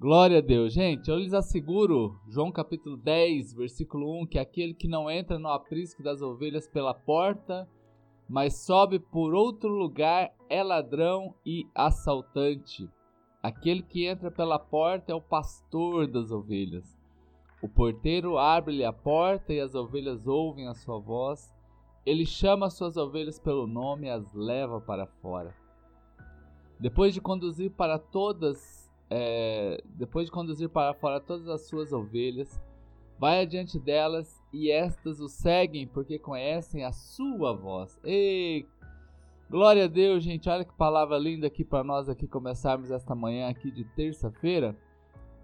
Glória a Deus. Gente, eu lhes asseguro, João capítulo 10, versículo 1, que aquele que não entra no aprisco das ovelhas pela porta, mas sobe por outro lugar, é ladrão e assaltante. Aquele que entra pela porta é o pastor das ovelhas. O porteiro abre-lhe a porta e as ovelhas ouvem a sua voz. Ele chama as suas ovelhas pelo nome e as leva para fora. Depois de conduzir para todas, é, depois de conduzir para fora todas as suas ovelhas, vai adiante delas e estas o seguem porque conhecem a sua voz. Ei, glória a Deus, gente! Olha que palavra linda aqui para nós aqui começarmos esta manhã aqui de terça-feira.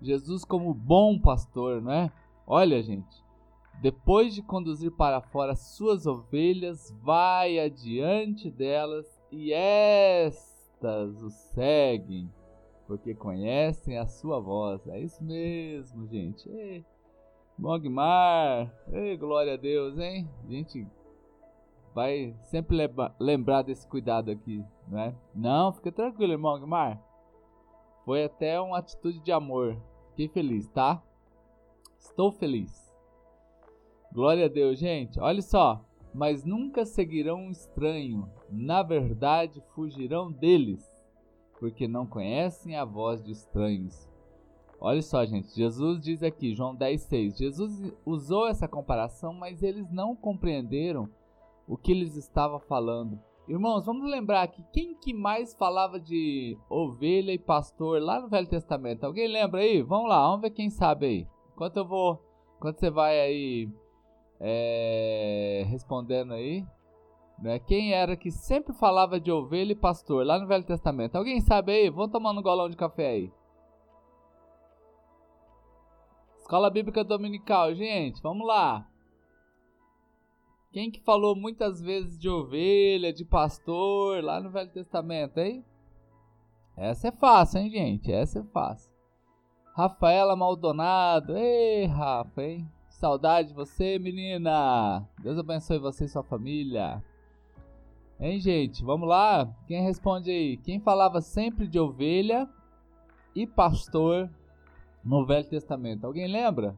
Jesus como bom pastor, não é? Olha, gente, depois de conduzir para fora suas ovelhas, vai adiante delas e estas o seguem, porque conhecem a sua voz. É isso mesmo, gente. Ei, Mogmar, ei, glória a Deus, hein? A gente vai sempre lembrar desse cuidado aqui, não é? Não, fica tranquilo, irmão Guimar. Foi até uma atitude de amor. Fiquei feliz, tá? Estou feliz. Glória a Deus, gente. Olha só. Mas nunca seguirão um estranho. Na verdade, fugirão deles, porque não conhecem a voz de estranhos. Olha só, gente. Jesus diz aqui, João 10,6. Jesus usou essa comparação, mas eles não compreenderam o que eles estava falando. Irmãos, vamos lembrar aqui quem que mais falava de ovelha e pastor lá no Velho Testamento. Alguém lembra aí? Vamos lá, vamos ver quem sabe aí. Enquanto eu vou, enquanto você vai aí é, respondendo aí, né? Quem era que sempre falava de ovelha e pastor lá no Velho Testamento? Alguém sabe aí? Vamos tomando um golão de café aí. Escola Bíblica Dominical, gente, vamos lá. Quem que falou muitas vezes de ovelha, de pastor, lá no Velho Testamento, hein? Essa é fácil, hein, gente? Essa é fácil. Rafaela Maldonado. Ei, Rafa, hein? Saudade de você, menina. Deus abençoe você e sua família. Hein, gente? Vamos lá? Quem responde aí? Quem falava sempre de ovelha e pastor no Velho Testamento? Alguém lembra?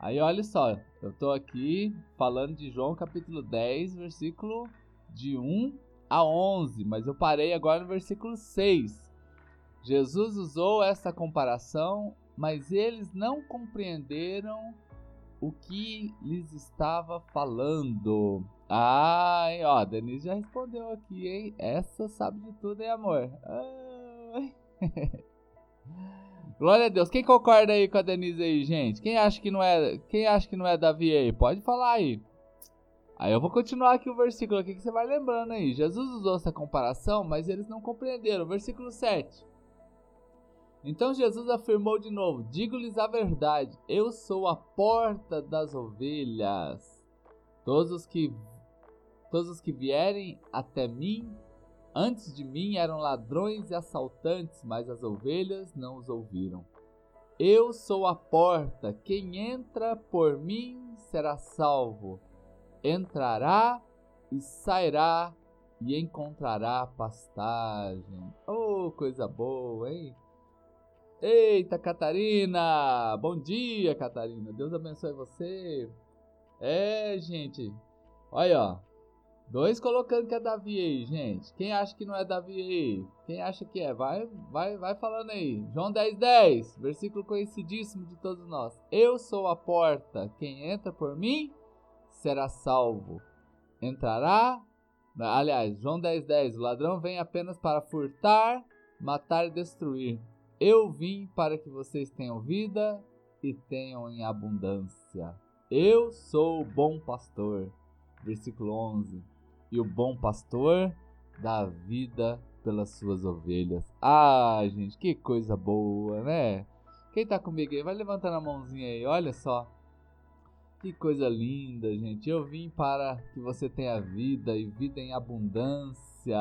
Aí olha só, eu estou aqui falando de João capítulo 10, versículo de 1 a 11, mas eu parei agora no versículo 6. Jesus usou essa comparação, mas eles não compreenderam o que lhes estava falando. Ah, ó, a Denise já respondeu aqui, hein? Essa sabe de tudo, hein, amor? Ai. Glória a Deus. Quem concorda aí com a Denise aí, gente? Quem acha que não é, quem acha que não é Davi aí? Pode falar aí. Aí eu vou continuar aqui o versículo aqui que você vai lembrando aí. Jesus usou essa comparação, mas eles não compreenderam. Versículo 7. Então Jesus afirmou de novo: Digo-lhes a verdade, eu sou a porta das ovelhas. Todos os que todos os que vierem até mim Antes de mim eram ladrões e assaltantes, mas as ovelhas não os ouviram. Eu sou a porta, quem entra por mim será salvo. Entrará e sairá e encontrará pastagem. Oh, coisa boa, hein? Eita, Catarina! Bom dia, Catarina. Deus abençoe você. É, gente. Olha, ó. Dois colocando que é Davi aí, gente. Quem acha que não é Davi aí? Quem acha que é? Vai, vai, vai falando aí. João 10, 10, versículo conhecidíssimo de todos nós. Eu sou a porta. Quem entra por mim será salvo. Entrará. Aliás, João 10, 10. O ladrão vem apenas para furtar, matar e destruir. Eu vim para que vocês tenham vida e tenham em abundância. Eu sou o bom pastor. Versículo 11 e o bom pastor dá vida pelas suas ovelhas. Ah, gente, que coisa boa, né? Quem tá comigo aí, vai levantando a mãozinha aí, olha só. Que coisa linda, gente. Eu vim para que você tenha vida e vida em abundância.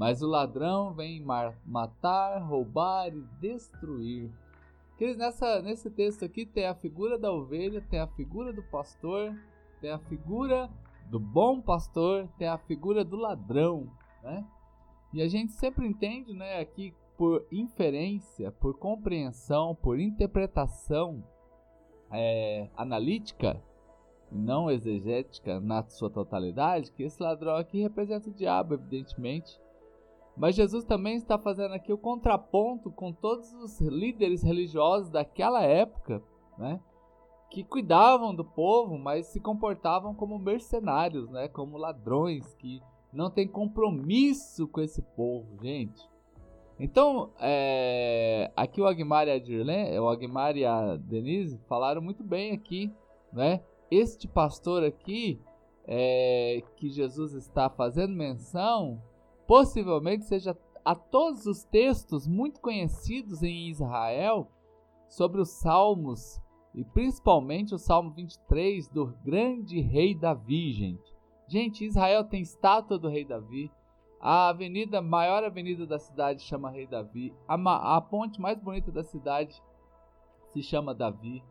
Mas o ladrão vem matar, roubar e destruir. Queridos, nessa, nesse texto aqui tem a figura da ovelha, tem a figura do pastor, tem a figura do bom pastor tem a figura do ladrão, né? E a gente sempre entende, né, aqui por inferência, por compreensão, por interpretação é, analítica, não exegética na sua totalidade, que esse ladrão aqui representa o diabo, evidentemente. Mas Jesus também está fazendo aqui o contraponto com todos os líderes religiosos daquela época, né? Que cuidavam do povo, mas se comportavam como mercenários, né? Como ladrões que não têm compromisso com esse povo, gente. Então, é, aqui o Agmar e a Dirlen, o Agmar e a Denise falaram muito bem aqui, né? Este pastor aqui é, que Jesus está fazendo menção possivelmente seja a todos os textos muito conhecidos em Israel sobre os salmos e principalmente o Salmo 23 do grande rei Davi, gente. Gente, Israel tem estátua do rei Davi. A avenida, maior avenida da cidade chama Rei Davi. A, a ponte mais bonita da cidade se chama Davi.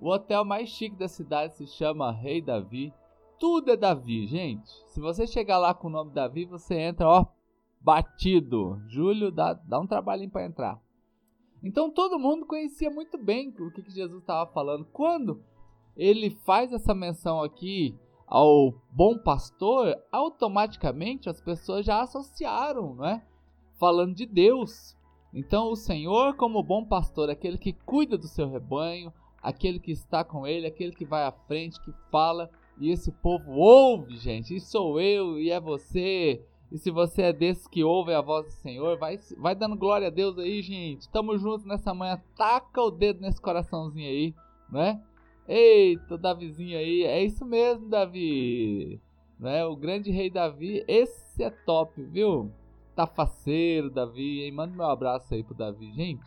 O hotel mais chique da cidade se chama Rei Davi. Tudo é Davi, gente. Se você chegar lá com o nome Davi, você entra, ó, batido. Júlio dá, dá um trabalhinho para entrar. Então todo mundo conhecia muito bem o que, que Jesus estava falando. Quando ele faz essa menção aqui ao bom pastor, automaticamente as pessoas já associaram, não é? Falando de Deus. Então o Senhor, como bom pastor, aquele que cuida do seu rebanho, aquele que está com ele, aquele que vai à frente, que fala, e esse povo ouve, gente. E sou eu e é você e se você é desses que ouvem a voz do Senhor, vai, vai dando glória a Deus aí, gente. Tamo junto nessa manhã. Taca o dedo nesse coraçãozinho aí, né? Eita, Davizinho aí. É isso mesmo, Davi. Né? O grande rei Davi. Esse é top, viu? Tá faceiro, Davi. Hein? Manda meu abraço aí pro Davi, gente.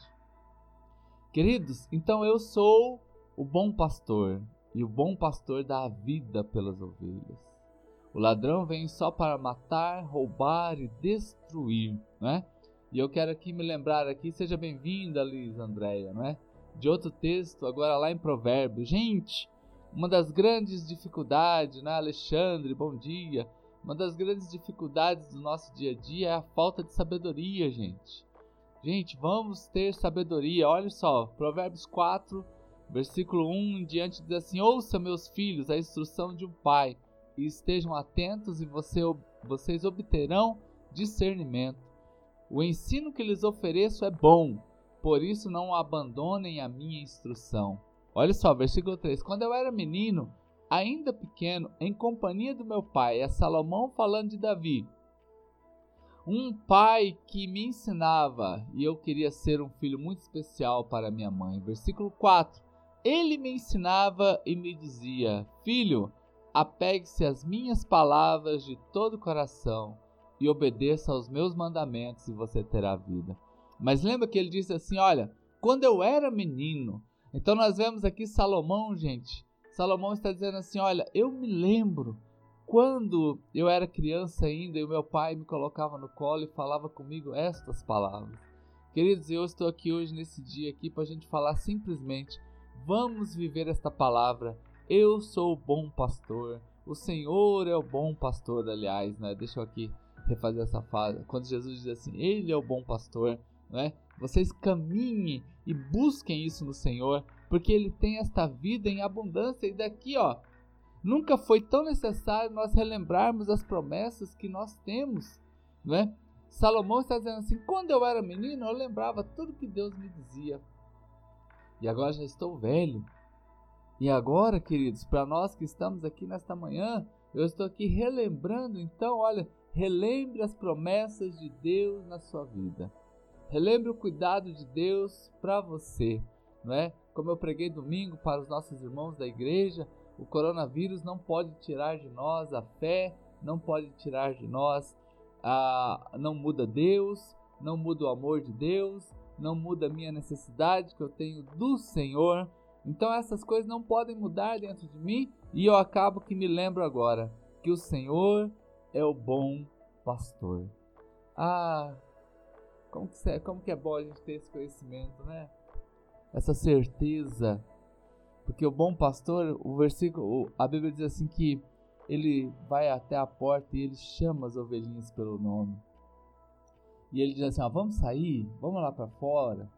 Queridos, então eu sou o bom pastor. E o bom pastor dá a vida pelas ovelhas. O ladrão vem só para matar, roubar e destruir, né? E eu quero aqui me lembrar aqui, seja bem-vinda, Liz Andréia, né? De outro texto, agora lá em Provérbios. Gente, uma das grandes dificuldades, né, Alexandre, bom dia. Uma das grandes dificuldades do nosso dia a dia é a falta de sabedoria, gente. Gente, vamos ter sabedoria. Olha só, Provérbios 4, versículo 1 em diante diz assim: Ouça, meus filhos, a instrução de um pai e estejam atentos e você, vocês obterão discernimento. O ensino que lhes ofereço é bom, por isso não abandonem a minha instrução. Olha só, versículo 3: Quando eu era menino, ainda pequeno, em companhia do meu pai, é Salomão falando de Davi. Um pai que me ensinava e eu queria ser um filho muito especial para minha mãe. Versículo 4: Ele me ensinava e me dizia: Filho, Apegue-se às minhas palavras de todo o coração e obedeça aos meus mandamentos e você terá vida. Mas lembra que ele disse assim: Olha, quando eu era menino. Então nós vemos aqui Salomão, gente. Salomão está dizendo assim: Olha, eu me lembro quando eu era criança ainda e o meu pai me colocava no colo e falava comigo estas palavras. Queridos, eu estou aqui hoje nesse dia aqui para a gente falar simplesmente: vamos viver esta palavra eu sou o bom pastor. O Senhor é o bom pastor, aliás, né? Deixa eu aqui refazer essa fase. Quando Jesus diz assim, Ele é o bom pastor, né? Vocês caminhem e busquem isso no Senhor, porque Ele tem esta vida em abundância. E daqui, ó, nunca foi tão necessário nós relembrarmos as promessas que nós temos, né? Salomão está dizendo assim: quando eu era menino, eu lembrava tudo que Deus me dizia. E agora já estou velho e agora, queridos, para nós que estamos aqui nesta manhã, eu estou aqui relembrando, então, olha, relembre as promessas de Deus na sua vida. Relembre o cuidado de Deus para você, não é? Como eu preguei domingo para os nossos irmãos da igreja, o coronavírus não pode tirar de nós a fé, não pode tirar de nós a não muda Deus, não muda o amor de Deus, não muda a minha necessidade que eu tenho do Senhor. Então essas coisas não podem mudar dentro de mim e eu acabo que me lembro agora que o Senhor é o bom pastor. Ah, como que, é, como que é bom a gente ter esse conhecimento, né? Essa certeza. Porque o bom pastor, o versículo, a Bíblia diz assim que ele vai até a porta e ele chama as ovelhinhas pelo nome. e ele diz assim: vamos sair, vamos lá para fora,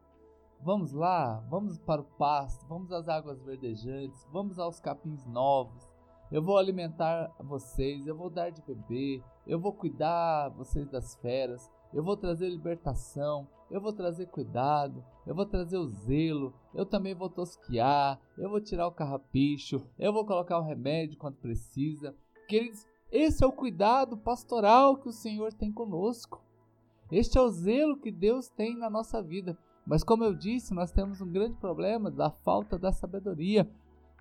vamos lá, vamos para o pasto, vamos às águas verdejantes, vamos aos capins novos. Eu vou alimentar vocês, eu vou dar de beber, eu vou cuidar vocês das feras, eu vou trazer libertação, eu vou trazer cuidado, eu vou trazer o zelo, eu também vou tosquiar, eu vou tirar o carrapicho, eu vou colocar o remédio quando precisa. Queridos, esse é o cuidado pastoral que o Senhor tem conosco. Este é o zelo que Deus tem na nossa vida. Mas como eu disse, nós temos um grande problema da falta da sabedoria,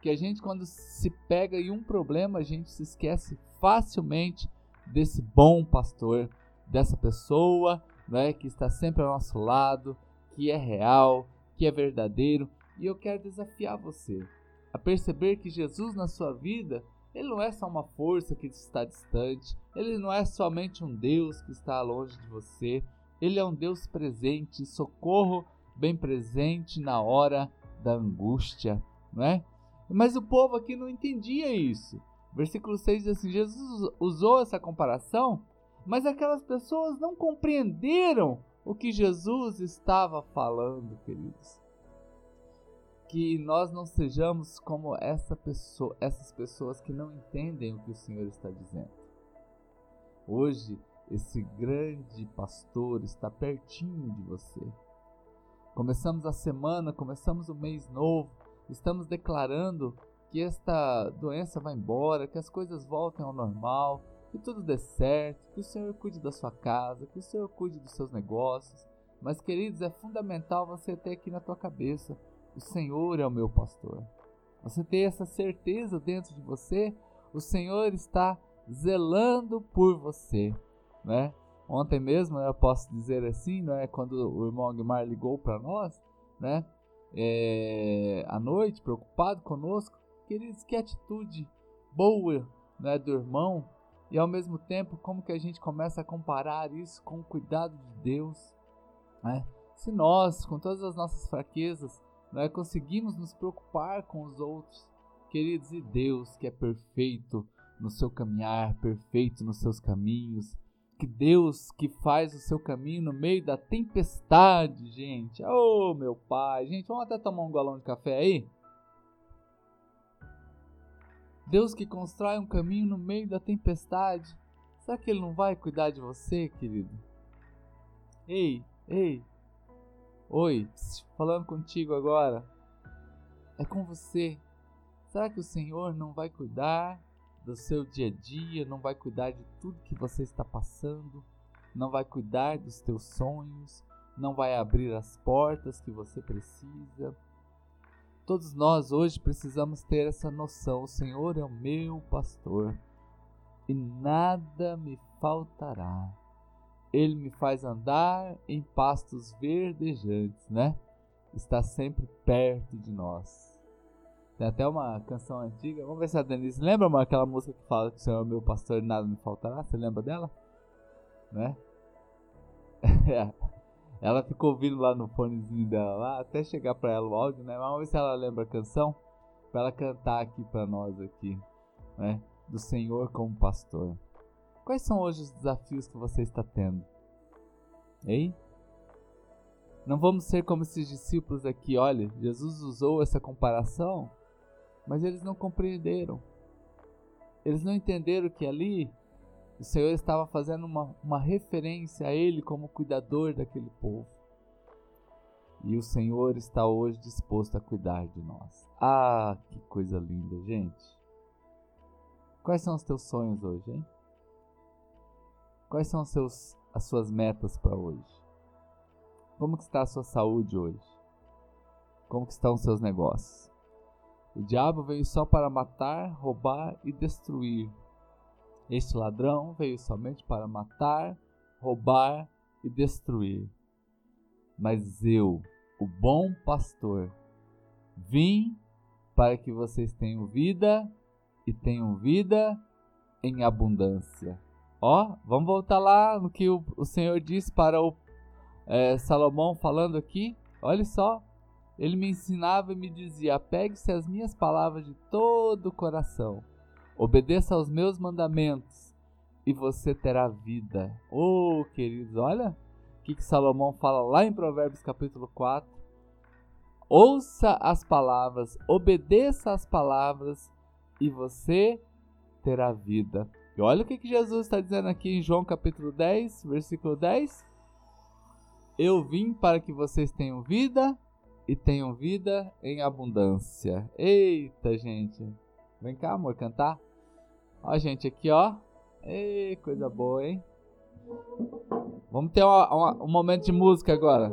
que a gente quando se pega em um problema, a gente se esquece facilmente desse bom pastor, dessa pessoa, né, que está sempre ao nosso lado, que é real, que é verdadeiro. E eu quero desafiar você a perceber que Jesus na sua vida ele não é só uma força que está distante, ele não é somente um Deus que está longe de você, ele é um Deus presente, socorro bem presente na hora da angústia, não é? Mas o povo aqui não entendia isso. Versículo 6 diz assim: Jesus usou essa comparação, mas aquelas pessoas não compreenderam o que Jesus estava falando, queridos que nós não sejamos como essa pessoa, essas pessoas que não entendem o que o Senhor está dizendo. Hoje, esse grande pastor está pertinho de você. Começamos a semana, começamos o mês novo, estamos declarando que esta doença vai embora, que as coisas voltem ao normal, que tudo dê certo, que o Senhor cuide da sua casa, que o Senhor cuide dos seus negócios. Mas, queridos, é fundamental você ter aqui na tua cabeça o Senhor é o meu pastor. Você tem essa certeza dentro de você, o Senhor está zelando por você, né? Ontem mesmo, eu posso dizer assim, né, quando o irmão Aguimar ligou para nós, né, é, à noite, preocupado conosco, queridos, que atitude boa, né, do irmão, e ao mesmo tempo, como que a gente começa a comparar isso com o cuidado de Deus, né? Se nós, com todas as nossas fraquezas, nós conseguimos nos preocupar com os outros. Queridos, e Deus que é perfeito no seu caminhar, perfeito nos seus caminhos, que Deus que faz o seu caminho no meio da tempestade, gente. Oh, meu pai, gente, vamos até tomar um galão de café aí? Deus que constrói um caminho no meio da tempestade. Será que ele não vai cuidar de você, querido? Ei, ei, Oi, falando contigo agora. É com você. Será que o Senhor não vai cuidar do seu dia a dia, não vai cuidar de tudo que você está passando, não vai cuidar dos teus sonhos, não vai abrir as portas que você precisa? Todos nós hoje precisamos ter essa noção: o Senhor é o meu pastor e nada me faltará. Ele me faz andar em pastos verdejantes, né? Está sempre perto de nós. Tem até uma canção antiga. Vamos ver se a Denise lembra uma, aquela música que fala que o Senhor é meu pastor e nada me faltará. Você lembra dela? Né? É. ela ficou ouvindo lá no fonezinho dela lá, até chegar para ela o áudio, né? Vamos ver se ela lembra a canção para ela cantar aqui para nós aqui, né? Do Senhor como pastor. Quais são hoje os desafios que você está tendo? Ei? Não vamos ser como esses discípulos aqui. Olha, Jesus usou essa comparação, mas eles não compreenderam. Eles não entenderam que ali o Senhor estava fazendo uma, uma referência a Ele como cuidador daquele povo. E o Senhor está hoje disposto a cuidar de nós. Ah, que coisa linda, gente. Quais são os teus sonhos hoje, hein? Quais são seus, as suas metas para hoje? Como que está a sua saúde hoje? Como que estão os seus negócios? O diabo veio só para matar, roubar e destruir. Este ladrão veio somente para matar, roubar e destruir. Mas eu, o bom pastor, vim para que vocês tenham vida e tenham vida em abundância. Ó, vamos voltar lá no que o, o Senhor disse para o é, Salomão falando aqui. Olha só, ele me ensinava e me dizia: Pegue-se as minhas palavras de todo o coração, obedeça aos meus mandamentos e você terá vida. Oh, queridos, olha que, que Salomão fala lá em Provérbios capítulo 4. Ouça as palavras, obedeça as palavras e você terá vida. E olha o que, que Jesus está dizendo aqui em João capítulo 10, versículo 10. Eu vim para que vocês tenham vida e tenham vida em abundância. Eita, gente. Vem cá, amor, cantar. Ó, gente, aqui, ó. Ei, coisa boa, hein? Vamos ter uma, uma, um momento de música agora.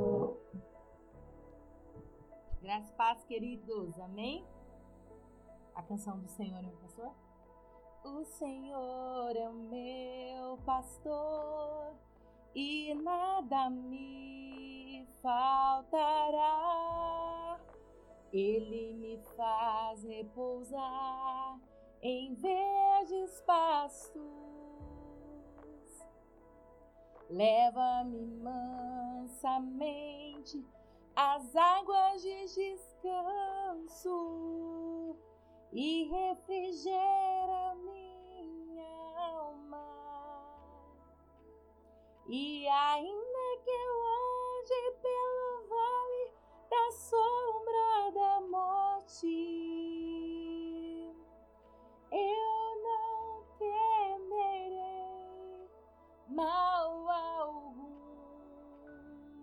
Graças e paz, queridos. Amém? A canção do Senhor, meu pastor? O Senhor é o meu pastor e nada me faltará. Ele me faz repousar em verdes pastos. Leva-me mansamente às águas de descanso e refrigera minha alma. E ainda que eu pelo vale da sombra da morte, eu não temerei mal algum,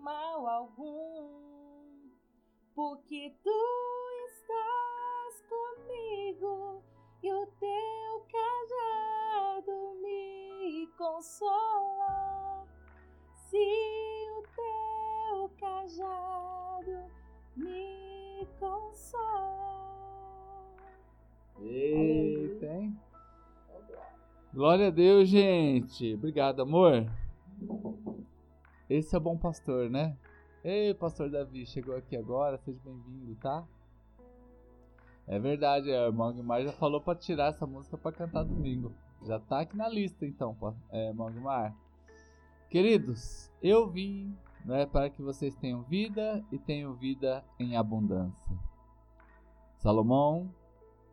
mal algum, porque tu estás comigo e o teu cajado me consola. Glória a Deus, gente. Obrigado, amor. Esse é o bom pastor, né? Ei, pastor Davi, chegou aqui agora, seja bem-vindo, tá? É verdade, a irmã Guimar já falou pra tirar essa música pra cantar domingo. Já tá aqui na lista então, é, irmão Guimar. Queridos, eu vim né, para que vocês tenham vida e tenham vida em abundância. Salomão,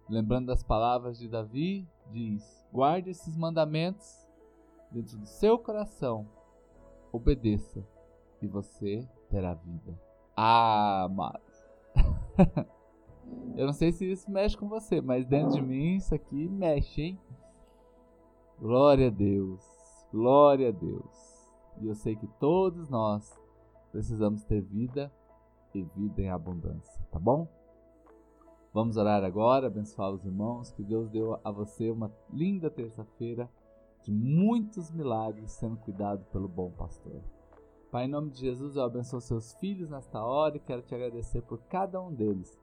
lembrando das palavras de Davi, diz: guarde esses mandamentos dentro do seu coração, obedeça e você terá vida. Ah, amados. Eu não sei se isso mexe com você, mas dentro de mim isso aqui mexe, hein? Glória a Deus, glória a Deus. E eu sei que todos nós precisamos ter vida e vida em abundância, tá bom? Vamos orar agora, abençoar os irmãos, que Deus deu a você uma linda terça-feira de muitos milagres sendo cuidado pelo bom pastor. Pai, em nome de Jesus, eu abençoo seus filhos nesta hora e quero te agradecer por cada um deles.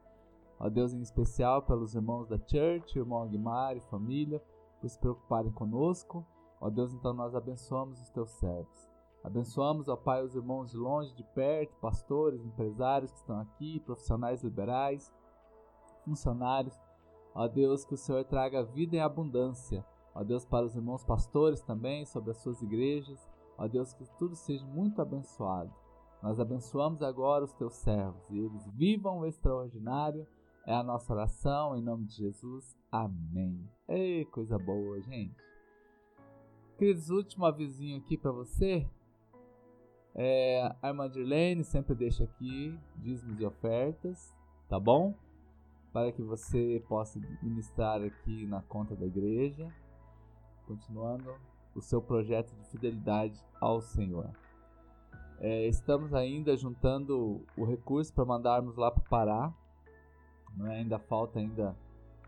Ó Deus, em especial pelos irmãos da Church, irmão Aguimar e família, por se preocuparem conosco. Ó Deus, então nós abençoamos os teus servos. Abençoamos, ó Pai, os irmãos de longe, de perto, pastores, empresários que estão aqui, profissionais liberais, funcionários. Ó Deus, que o Senhor traga vida em abundância. Ó Deus, para os irmãos pastores também, sobre as suas igrejas. Ó Deus, que tudo seja muito abençoado. Nós abençoamos agora os teus servos e eles vivam o extraordinário. É a nossa oração em nome de Jesus. Amém. Ei, coisa boa, gente. Queridos, último avisinho aqui para você. É, a irmã Dirlene sempre deixa aqui dízimos e ofertas, tá bom? Para que você possa ministrar aqui na conta da igreja, continuando o seu projeto de fidelidade ao Senhor. É, estamos ainda juntando o recurso para mandarmos lá para o Pará. É? Ainda falta ainda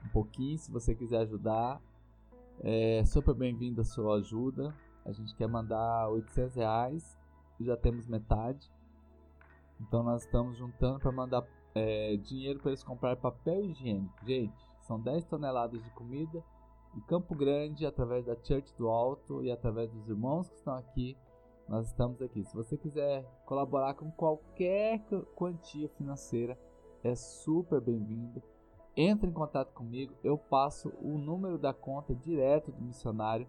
um pouquinho. Se você quiser ajudar, é super bem-vindo a sua ajuda. A gente quer mandar 800 reais e já temos metade. Então nós estamos juntando para mandar é, dinheiro para eles comprar papel higiênico. Gente, são 10 toneladas de comida de Campo Grande, através da Church do Alto e através dos irmãos que estão aqui, nós estamos aqui. Se você quiser colaborar com qualquer quantia financeira, é super bem-vindo. Entre em contato comigo, eu passo o número da conta direto do missionário,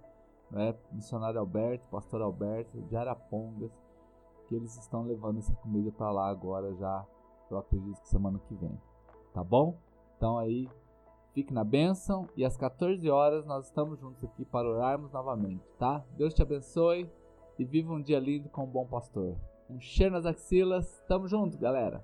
né? missionário Alberto, pastor Alberto de Arapongas, que eles estão levando essa comida para lá agora já, eu acredito que semana que vem. Tá bom? Então aí Fique na bênção e às 14 horas nós estamos juntos aqui para orarmos novamente, tá? Deus te abençoe e viva um dia lindo com o bom pastor. Um cheiro nas axilas. Tamo junto, galera.